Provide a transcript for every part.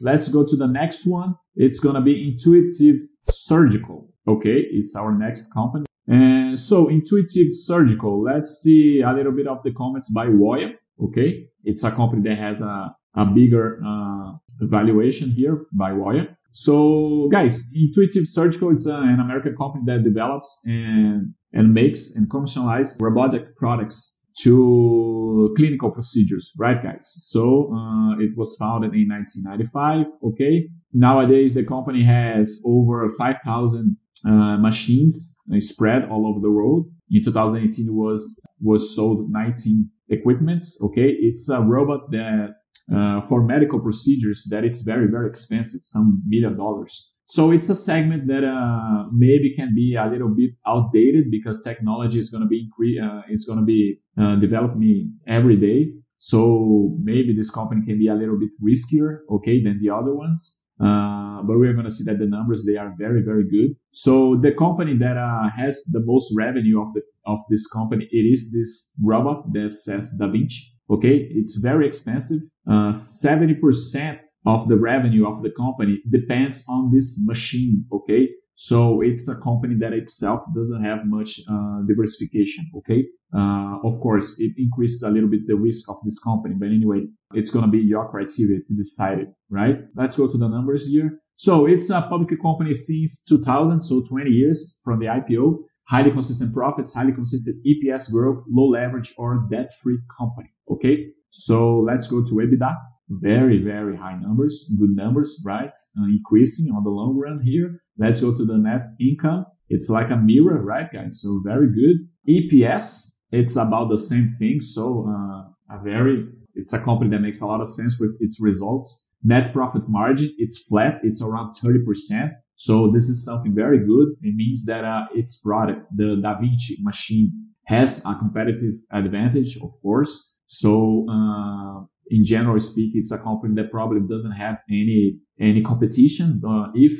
Let's go to the next one. It's going to be Intuitive Surgical. Okay. It's our next company. And so Intuitive Surgical, let's see a little bit of the comments by Woya. Okay. It's a company that has a, a bigger uh, valuation here by Woya. So guys, Intuitive Surgical, it's an American company that develops and, and makes and commercializes robotic products to clinical procedures, right, guys? So uh, it was founded in 1995. Okay. Nowadays, the company has over 5,000 uh, machines uh, spread all over the world. In 2018, was was sold 19 equipments. Okay, it's a robot that uh, for medical procedures that it's very very expensive, some million dollars. So it's a segment that uh, maybe can be a little bit outdated because technology is going to be incre- uh, it's going to be uh, developing every day. So maybe this company can be a little bit riskier, okay, than the other ones. Uh, but we're going to see that the numbers they are very very good. So the company that uh, has the most revenue of the of this company it is this robot that says Da Vinci. Okay, it's very expensive. Uh, seventy percent of the revenue of the company depends on this machine. Okay. So it's a company that itself doesn't have much uh, diversification. Okay. Uh, of course, it increases a little bit the risk of this company, but anyway, it's going to be your criteria to decide it, right? Let's go to the numbers here. So it's a public company since 2000, so 20 years from the IPO. Highly consistent profits, highly consistent EPS growth, low leverage or debt-free company. Okay. So let's go to EBITDA very, very high numbers, good numbers, right? Uh, increasing on the long run here. Let's go to the net income. It's like a mirror, right, guys? So very good. EPS, it's about the same thing. So, uh, a very, it's a company that makes a lot of sense with its results. Net profit margin, it's flat. It's around 30%. So this is something very good. It means that, uh, its product, the Da Vinci machine has a competitive advantage, of course. So, uh, in general speaking, it's a company that probably doesn't have any any competition. Uh, if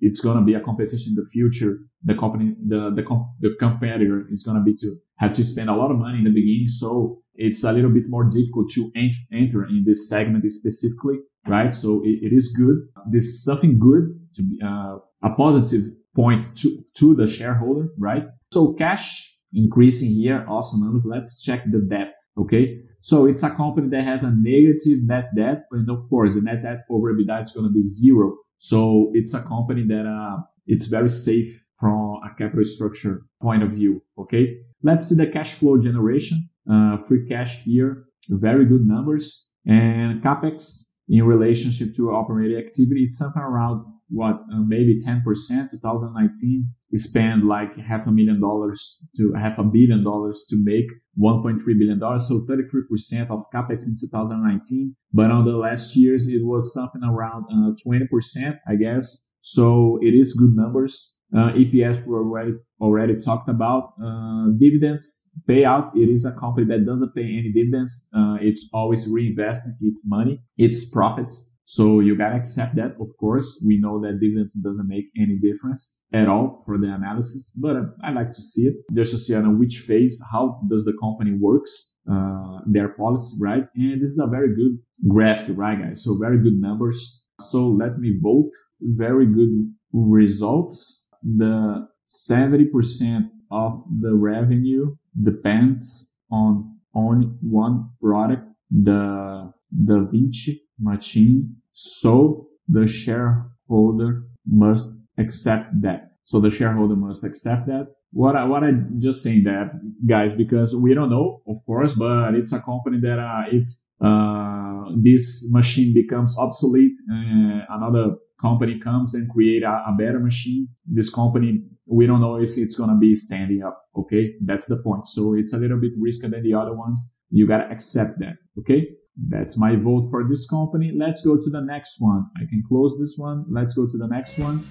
it's going to be a competition in the future, the company, the the, the competitor is going to be to have to spend a lot of money in the beginning. So it's a little bit more difficult to enter in this segment specifically, right? So it, it is good. This is something good to be uh, a positive point to to the shareholder, right? So cash increasing here, awesome. Let's check the debt. Okay. So it's a company that has a negative net debt, and of course the net debt over EBITDA is going to be zero. So it's a company that uh, it's very safe from a capital structure point of view. Okay, let's see the cash flow generation. Uh, free cash here, very good numbers, and capex in relationship to operating activity, it's something around what uh, maybe 10%. 2019 spent like half a million dollars to half a billion dollars to make 1.3 billion dollars, so 33% of capex in 2019. But on the last years, it was something around uh, 20%, I guess. So it is good numbers. Uh, EPS we already already talked about. Uh, dividends payout. It is a company that doesn't pay any dividends. Uh, it's always reinvesting its money, its profits so you gotta accept that, of course. We know that dividends doesn't make any difference at all for the analysis, but uh, I like to see it just to see on which phase, how does the company works, uh, their policy, right? And this is a very good graph, right, guys? So very good numbers. So let me vote. Very good results. The 70% of the revenue depends on only one product, the Da Vinci machine. So the shareholder must accept that. So the shareholder must accept that. What I, what I just saying that guys, because we don't know, of course, but it's a company that, uh, if, uh, this machine becomes obsolete, uh, another company comes and create a, a, better machine. This company, we don't know if it's going to be standing up. Okay. That's the point. So it's a little bit riskier than the other ones. You got to accept that. Okay. That's my vote for this company. Let's go to the next one. I can close this one. Let's go to the next one.